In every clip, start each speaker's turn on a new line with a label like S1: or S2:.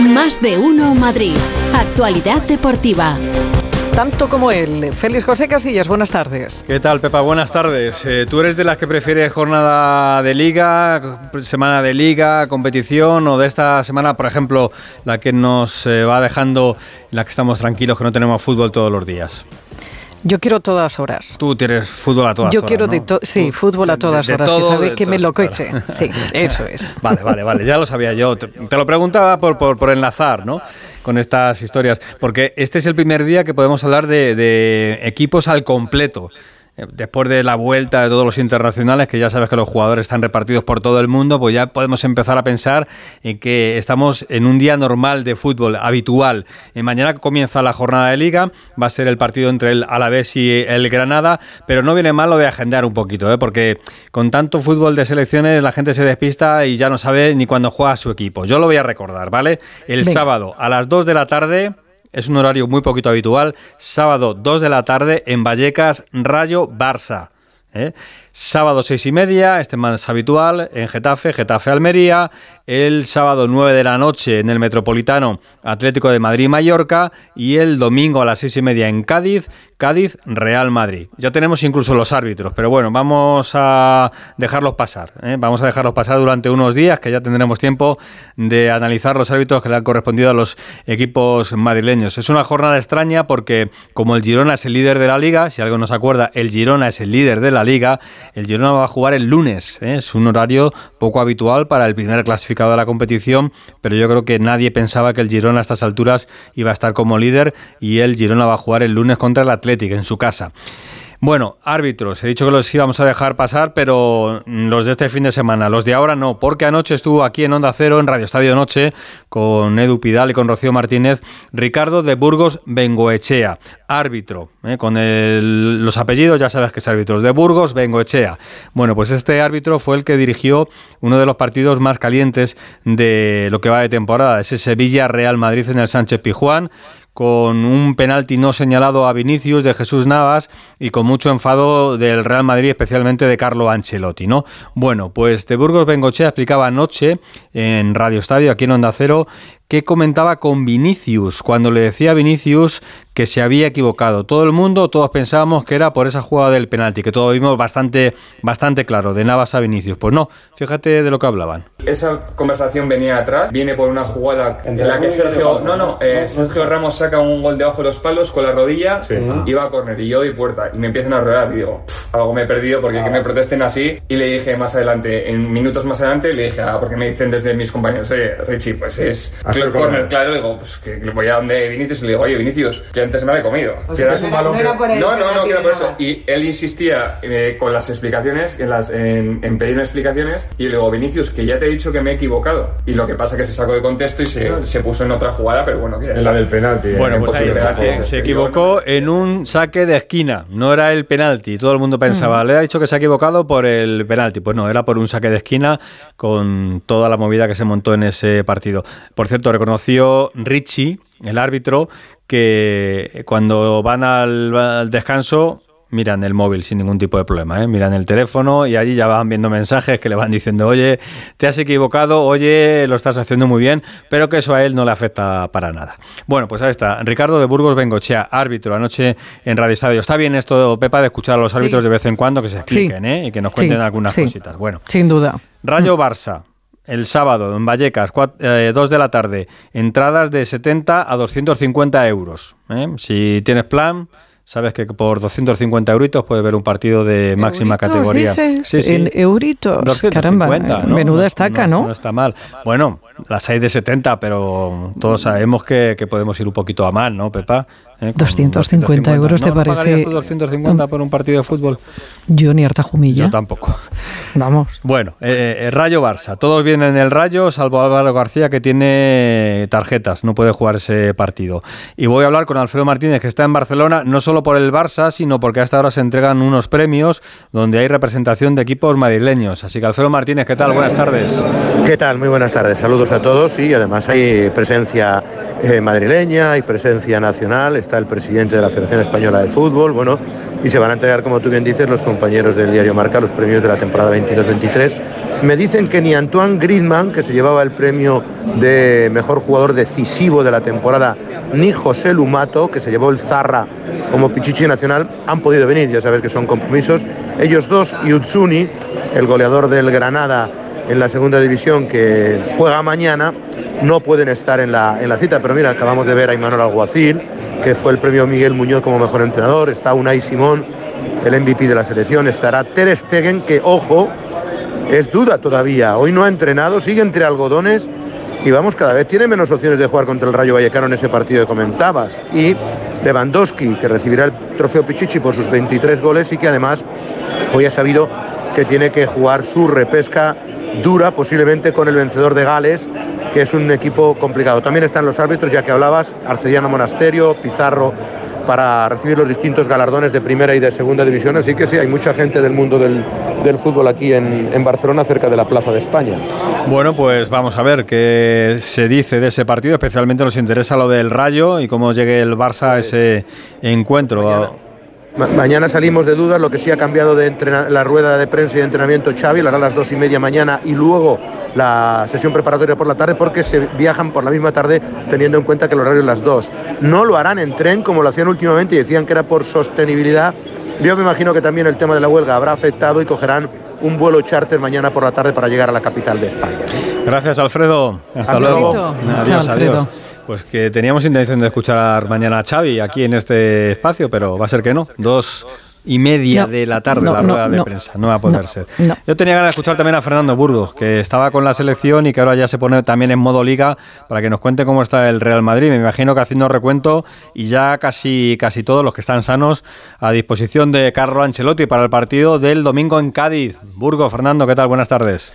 S1: Más de uno Madrid. Actualidad deportiva
S2: tanto como él. Félix José Casillas, buenas tardes.
S3: ¿Qué tal, Pepa? Buenas tardes. Eh, ¿Tú eres de las que prefiere jornada de liga, semana de liga, competición o de esta semana, por ejemplo, la que nos eh, va dejando, la que estamos tranquilos, que no tenemos fútbol todos los días?
S2: Yo quiero todas horas.
S3: Tú tienes fútbol a todas
S2: Yo
S3: horas.
S2: Yo quiero, sí, fútbol a todas horas, que sabe que me lo coche. Sí, eso es.
S3: Vale, vale, vale, ya lo sabía yo. Te, lo preguntaba por, por, por enlazar, ¿no? con estas historias, porque este es el primer día que podemos hablar de, de equipos al completo. Eh, después de la vuelta de todos los internacionales, que ya sabes que los jugadores están repartidos por todo el mundo, pues ya podemos empezar a pensar en que estamos en un día normal de fútbol, habitual. En mañana comienza la jornada de liga, va a ser el partido entre el Alavés y el Granada, pero no viene mal lo de agendar un poquito, ¿eh? porque con tanto fútbol de selecciones la gente se despista y ya no sabe ni cuándo juega su equipo. Yo lo voy a recordar, ¿vale? El sábado a las 2 de la tarde es un horario muy poquito habitual. Sábado 2 de la tarde en Vallecas, Rayo Barça. ¿eh? Sábado seis y media, este más habitual, en Getafe, Getafe Almería. El sábado 9 de la noche en el Metropolitano, Atlético de Madrid-Mallorca. Y el domingo a las seis y media en Cádiz, Cádiz-Real Madrid. Ya tenemos incluso los árbitros, pero bueno, vamos a dejarlos pasar. ¿eh? Vamos a dejarlos pasar durante unos días, que ya tendremos tiempo de analizar los árbitros que le han correspondido a los equipos madrileños. Es una jornada extraña porque, como el Girona es el líder de la liga, si algo nos acuerda, el Girona es el líder de la liga el Girona va a jugar el lunes. ¿eh? Es un horario poco habitual para el primer clasificado de la competición, pero yo creo que nadie pensaba que el Girona a estas alturas iba a estar como líder y el Girona va a jugar el lunes contra el Athletic en su casa. Bueno, árbitros, he dicho que los íbamos a dejar pasar, pero los de este fin de semana, los de ahora no, porque anoche estuvo aquí en Onda Cero, en Radio Estadio Noche, con Edu Pidal y con Rocío Martínez, Ricardo de Burgos Bengoechea, árbitro, ¿eh? con los apellidos, ya sabes que es árbitro, de Burgos Bengoechea. Bueno, pues este árbitro fue el que dirigió uno de los partidos más calientes de lo que va de temporada, ese Sevilla-Real Madrid en el Sánchez Pijuán con un penalti no señalado a Vinicius de Jesús Navas y con mucho enfado del Real Madrid, especialmente de Carlo Ancelotti, ¿no? Bueno, pues de Burgos Bengochea explicaba anoche en Radio Estadio, aquí en Onda Cero, que comentaba con Vinicius, cuando le decía a Vinicius que se había equivocado. Todo el mundo, todos pensábamos que era por esa jugada del penalti, que todo vimos bastante, bastante claro, de Navas a Vinicius. Pues no, fíjate de lo que hablaban.
S4: Esa conversación venía atrás, viene por una jugada en la que Sergio, no, no, eh, Sergio Ramos saca un gol debajo de los palos con la rodilla y va a córner y yo doy puerta y me empiezan a rodar y digo, algo me he perdido porque que me protesten así y le dije más adelante, en minutos más adelante, le dije, ah, porque me dicen desde mis compañeros, oye, Richie, pues es el corner, claro, digo, pues que voy a donde Vinicius y le digo, oye, Vinicius, que antes me había comido.
S5: no, era por
S4: no, no, no, por eso. Y él insistía eh, con las explicaciones, en, las, en, pedirme explicaciones, y le digo, Vinicius, que ya te he dicho que me he equivocado. Y lo que pasa es que se sacó de contexto y se, se puso en otra jugada, pero bueno, que
S6: En la del penalti.
S3: Bueno, pues ahí se equivocó en un saque de esquina, no era el penalti. Todo el mundo pensaba, le ha dicho que se ha equivocado por el penalti. Pues no, era por un saque de esquina con toda la movida que se montó en ese partido. Por cierto, reconoció Richie, el árbitro, que cuando van al, descanso miran el móvil sin ningún tipo de problema, ¿eh? miran el teléfono y allí ya van viendo mensajes que le van diciendo, oye, te has equivocado, oye, lo estás haciendo muy bien, pero que eso a él no le afecta para nada. Bueno, pues ahí está, Ricardo de Burgos Bengochea, árbitro, anoche en Radio Estadio. Está bien esto, Pepa, de escuchar a los árbitros de vez en cuando que se expliquen ¿eh? y que nos cuenten algunas cositas. Bueno,
S2: sin duda.
S3: Rayo Barça el sábado en Vallecas, 2 eh, de la tarde, entradas de 70 a 250 euros. ¿eh? Si tienes plan, sabes que por 250 euritos puedes ver un partido de máxima categoría.
S2: Dices? En euritos, caramba, menuda estaca, ¿no?
S3: ¿no? está mal. Bueno, las hay de 70, pero todos sabemos que, que podemos ir un poquito a mal, ¿no, Pepa?
S2: 250, ¿Eh? euros te parece.
S3: ¿No 250 por un partido de fútbol?
S2: Yo ni harta jumilla.
S3: Yo tampoco.
S2: Vamos.
S3: Bueno, eh, eh, Rayo Barça. Todos vienen en el Rayo, salvo Álvaro García que tiene tarjetas, no puede jugar ese partido. Y voy a hablar con Alfredo Martínez, que está en Barcelona, no solo por el Barça, sino porque hasta ahora se entregan unos premios donde hay representación de equipos madrileños. Así que Alfredo Martínez, ¿qué tal? Buenas tardes.
S7: ¿Qué tal? Muy buenas tardes. Saludos a todos y además hay presencia madrileña, hay presencia nacional está el presidente de la Federación Española de Fútbol, bueno, y se van a entregar, como tú bien dices, los compañeros del diario Marca los premios de la temporada 22-23 Me dicen que ni Antoine Griezmann, que se llevaba el premio de mejor jugador decisivo de la temporada, ni José Lumato, que se llevó el Zarra como Pichichi Nacional, han podido venir. Ya sabes que son compromisos. Ellos dos y el goleador del Granada en la segunda división, que juega mañana, no pueden estar en la, en la cita. Pero mira, acabamos de ver a Imanol Alguacil, que fue el premio Miguel Muñoz como mejor entrenador. Está Unai Simón, el MVP de la selección. Estará Ter Stegen, que, ojo, es duda todavía. Hoy no ha entrenado, sigue entre algodones y vamos, cada vez tiene menos opciones de jugar contra el Rayo Vallecano en ese partido que comentabas. Y Lewandowski, que recibirá el trofeo Pichichi por sus 23 goles y que además hoy ha sabido que tiene que jugar su repesca dura, posiblemente con el vencedor de Gales, que es un equipo complicado. También están los árbitros, ya que hablabas, Arcediano Monasterio, Pizarro para recibir los distintos galardones de primera y de segunda división. Así que sí, hay mucha gente del mundo del, fútbol aquí en, en, Barcelona, cerca de la Plaza de España.
S3: Bueno, pues vamos a ver qué se dice de ese partido. Especialmente nos interesa lo del Rayo y cómo llegue el Barça a ese encuentro.
S7: Mañana. salimos de dudas, lo que sí ha cambiado de la rueda de prensa y de entrenamiento Xavi, la hará a las dos y media mañana y luego la sesión preparatoria por la tarde porque se viajan por la misma tarde teniendo en cuenta que el horario es las dos. No lo harán en tren como lo hacían últimamente y decían que era por sostenibilidad. Yo me imagino que también el tema de la huelga habrá afectado y cogerán un vuelo charter mañana por la tarde para llegar a la capital de España.
S3: Gracias, Alfredo. Hasta luego. Adiós, adiós. Pues que teníamos intención de escuchar mañana a Xavi aquí en este espacio, pero va a ser que no. Dos y media de la tarde la rueda de prensa. No va a poder ser. Yo tenía ganas de escuchar también a Fernando Burgos, que estaba con la selección y que ahora ya se pone también en modo liga para que nos cuente cómo está el Real Madrid. Me imagino que haciendo recuento y ya casi, casi todos los que están sanos a disposición de Carlo Ancelotti para el partido del domingo en Cádiz. Burgos, Fernando, ¿qué tal? Buenas tardes.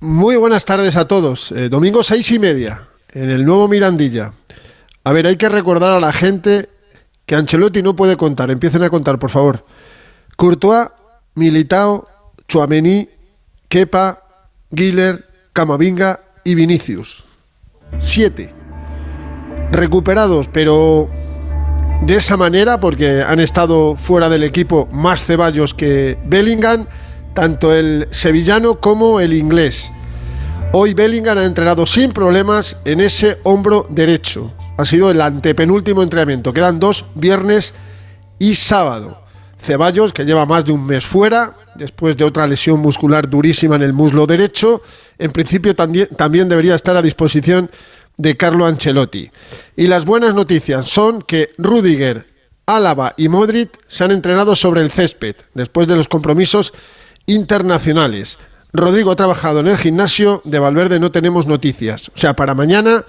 S5: Muy buenas tardes a todos. Eh, domingo seis y media, en el nuevo Mirandilla. A ver, hay que recordar a la gente que Ancelotti no puede contar. Empiecen a contar, por favor. Courtois, Militao, Chuamení, Kepa, Giller, Camavinga y Vinicius. Siete. Recuperados, pero de esa manera, porque han estado fuera del equipo más Ceballos que Bellingham, tanto el sevillano como el inglés. Hoy Bellingham ha entrenado sin problemas en ese hombro derecho. Ha sido el antepenúltimo entrenamiento. Quedan dos, viernes y sábado. Ceballos, que lleva más de un mes fuera, después de otra lesión muscular durísima en el muslo derecho. En principio también, debería estar a disposición de Carlo Ancelotti. Y las buenas noticias son que Rudiger, Álava y Modric se han entrenado sobre el césped después de los compromisos internacionales. Rodrigo ha trabajado en el gimnasio, de Valverde no tenemos noticias. O sea, para mañana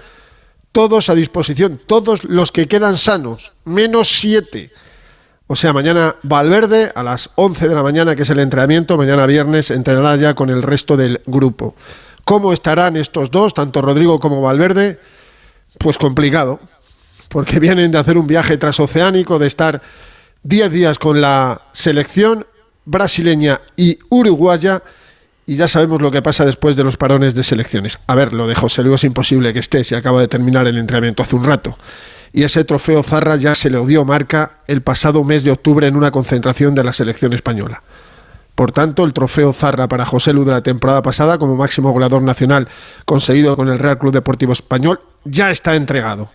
S5: todos a disposición, todos los que quedan sanos, menos siete. O sea, mañana Valverde a las 11 de la mañana, que es el entrenamiento, mañana viernes entrenará ya con el resto del grupo. ¿Cómo estarán estos dos, tanto Rodrigo como Valverde? Pues complicado, porque vienen de hacer un viaje transoceánico, de estar 10 días con la selección brasileña y uruguaya, y ya sabemos lo que pasa después de los parones de selecciones. A ver, lo de José Luis es imposible que esté, se acaba de terminar el entrenamiento hace un rato y ese trofeo Zarra ya se le dio marca el pasado mes de octubre en una concentración de la selección española. Por tanto, el trofeo Zarra para José Lu de la temporada pasada como máximo goleador nacional conseguido con el Real Club Deportivo Español ya está entregado.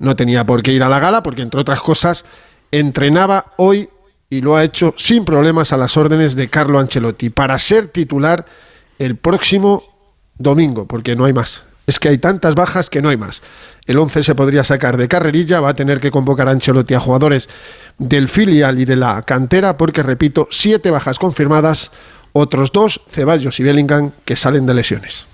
S5: No tenía por qué ir a la gala porque, entre otras cosas, entrenaba hoy y lo ha hecho sin problemas a las órdenes de Carlo Ancelotti para ser titular el próximo domingo, porque no hay más. Es que hay tantas bajas que no hay más. El 11 se podría sacar de carrerilla, va a tener que convocar a Ancelotti a jugadores del filial y de la cantera, porque repito, siete bajas confirmadas, otros dos, Ceballos y Bellingham, que salen de lesiones.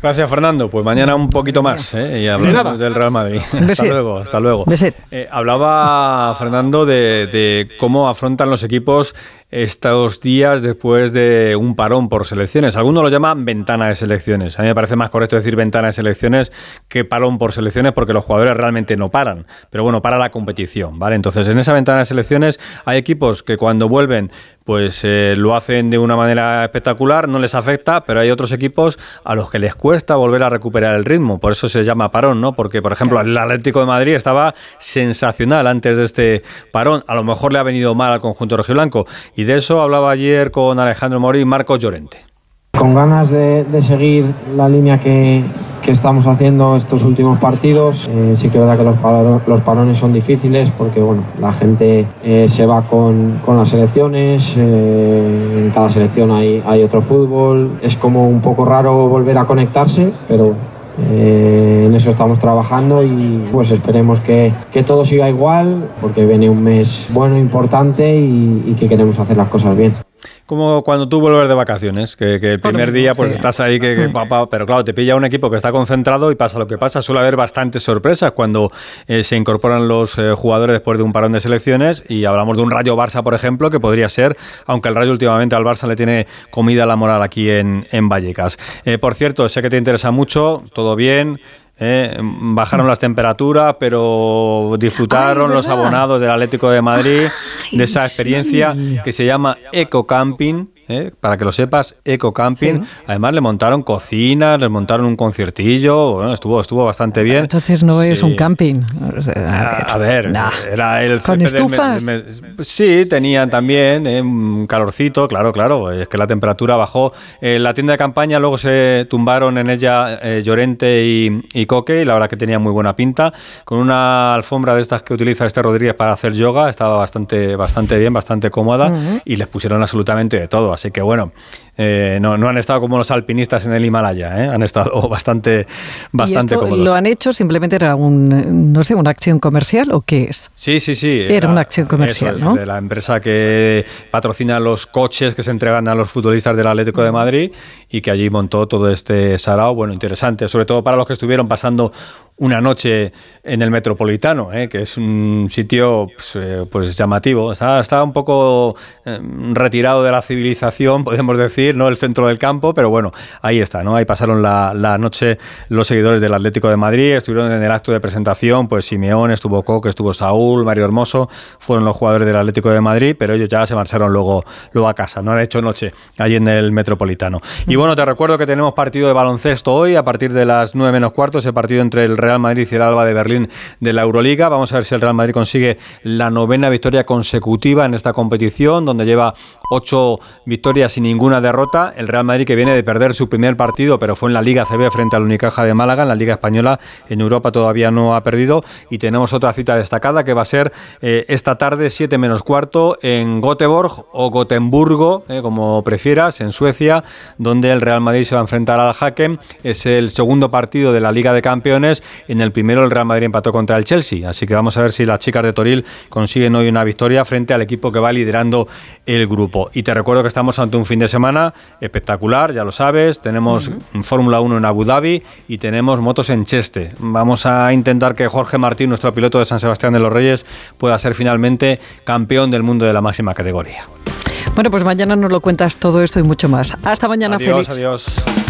S3: Gracias, Fernando. Pues mañana un poquito más ¿eh? y hablamos del Real Madrid. hasta luego, hasta luego. Eh, hablaba Fernando de, cómo afrontan los equipos estos días después de un parón por selecciones. Algunos lo llaman ventana de selecciones. A mí me parece más correcto decir ventana de selecciones que parón por selecciones porque los jugadores realmente no paran. Pero bueno, para la competición, ¿vale? Entonces, en esa ventana de selecciones hay equipos que cuando vuelven pues eh, lo hacen de una manera espectacular, no les afecta, pero hay otros equipos a los que les cuesta volver a recuperar el ritmo. Por eso se llama parón, ¿no? Porque, por ejemplo, el Atlético de Madrid estaba sensacional antes de este parón. A lo mejor le ha venido mal al conjunto rojiblanco. Y de eso hablaba ayer con Alejandro Mori y Marcos Llorente.
S6: Con ganas de, seguir la línea que, estamos haciendo estos últimos partidos. Eh, sí que es verdad que los, los parones son difíciles porque bueno, la gente eh, se va con, con las selecciones, eh, en cada selección hay, hay otro fútbol. Es como un poco raro volver a conectarse, pero en eso estamos trabajando y pues esperemos que, que, todo siga igual porque viene un mes bueno, importante y que queremos hacer las cosas bien
S3: como cuando tú vuelves de vacaciones, que, el primer día pues estás ahí, que, pero claro, te pilla un equipo que está concentrado y pasa lo que pasa. Suele haber bastantes sorpresas cuando eh, se incorporan los eh, jugadores después de un parón de selecciones y hablamos de un Rayo Barça, por ejemplo, que podría ser, aunque el Rayo últimamente al Barça le tiene comida la moral aquí en, en Vallecas. Eh, por cierto, sé que te interesa mucho, todo bien. Bajaron las temperaturas, pero disfrutaron los abonados del Atlético de Madrid de esa experiencia que se llama Eco Camping ¿eh? para que lo sepas, Eco Camping. Además le montaron cocinas, le montaron un conciertillo, bueno, estuvo, estuvo bastante bien.
S2: Entonces no es un camping.
S3: a ver, era el...
S2: ¿Con estufas?
S3: sí, tenían también ¿eh? un calorcito, claro, claro, es que la temperatura bajó. En la tienda de campaña luego se tumbaron en ella eh, Llorente y, Coque, y la verdad que tenía muy buena pinta, con una alfombra de estas que utiliza este Rodríguez para hacer yoga, estaba bastante, bastante bien, bastante cómoda, y les pusieron absolutamente de todo Así que bueno, eh, no, no, han estado como los alpinistas en el Himalaya, ¿eh? han estado bastante, bastante ¿Y
S2: ¿Lo han hecho simplemente era un, no sé, una acción comercial o qué es?
S3: Sí, sí, sí.
S2: Era, una acción comercial, ¿no?
S3: De la empresa que patrocina los coches que se entregan a los futbolistas del Atlético de Madrid y que allí montó todo este sarao. Bueno, interesante, sobre todo para los que estuvieron pasando una noche en el Metropolitano, ¿eh? que es un sitio pues, eh, pues llamativo. Está, está, un poco eh, retirado de la civilización, podemos decir, no el centro del campo, pero bueno, ahí está, ¿no? Ahí pasaron la, la, noche los seguidores del Atlético de Madrid, estuvieron en el acto de presentación, pues Simeón, estuvo Coque, estuvo Saúl, Mario Hermoso, fueron los jugadores del Atlético de Madrid, pero ellos ya se marcharon luego, luego a casa, no han hecho noche allí en el Metropolitano. Y bueno, te recuerdo que tenemos partido de baloncesto hoy, a partir de las 9 menos cuarto, ese partido entre el Real Madrid y el Alba de Berlín de la Euroliga. Vamos a ver si el Real Madrid consigue la novena victoria consecutiva en esta competición, donde lleva ocho victorias y ninguna derrota. El Real Madrid que viene de perder su primer partido, pero fue en la Liga CB frente al Unicaja de Málaga, en la Liga Española, en Europa todavía no ha perdido. Y tenemos otra cita destacada que va a ser eh, esta tarde, 7 menos cuarto, en Göteborg o Gotemburgo, eh, como prefieras, en Suecia, donde el Real Madrid se va a enfrentar al Haken. Es el segundo partido de la Liga de Campeones. En el primero el Real Madrid empató contra el Chelsea, así que vamos a ver si las chicas de Toril consiguen hoy una victoria frente al equipo que va liderando el grupo. Y te recuerdo que estamos ante un fin de semana espectacular, ya lo sabes, tenemos Fórmula 1 en Abu Dhabi y tenemos motos en Cheste. Vamos a intentar que Jorge Martín, nuestro piloto de San Sebastián de los Reyes, pueda ser finalmente campeón del mundo de la máxima categoría.
S2: Bueno, pues mañana nos lo cuentas todo esto y mucho más. Hasta mañana,
S3: adiós,
S2: Félix.
S3: Adiós.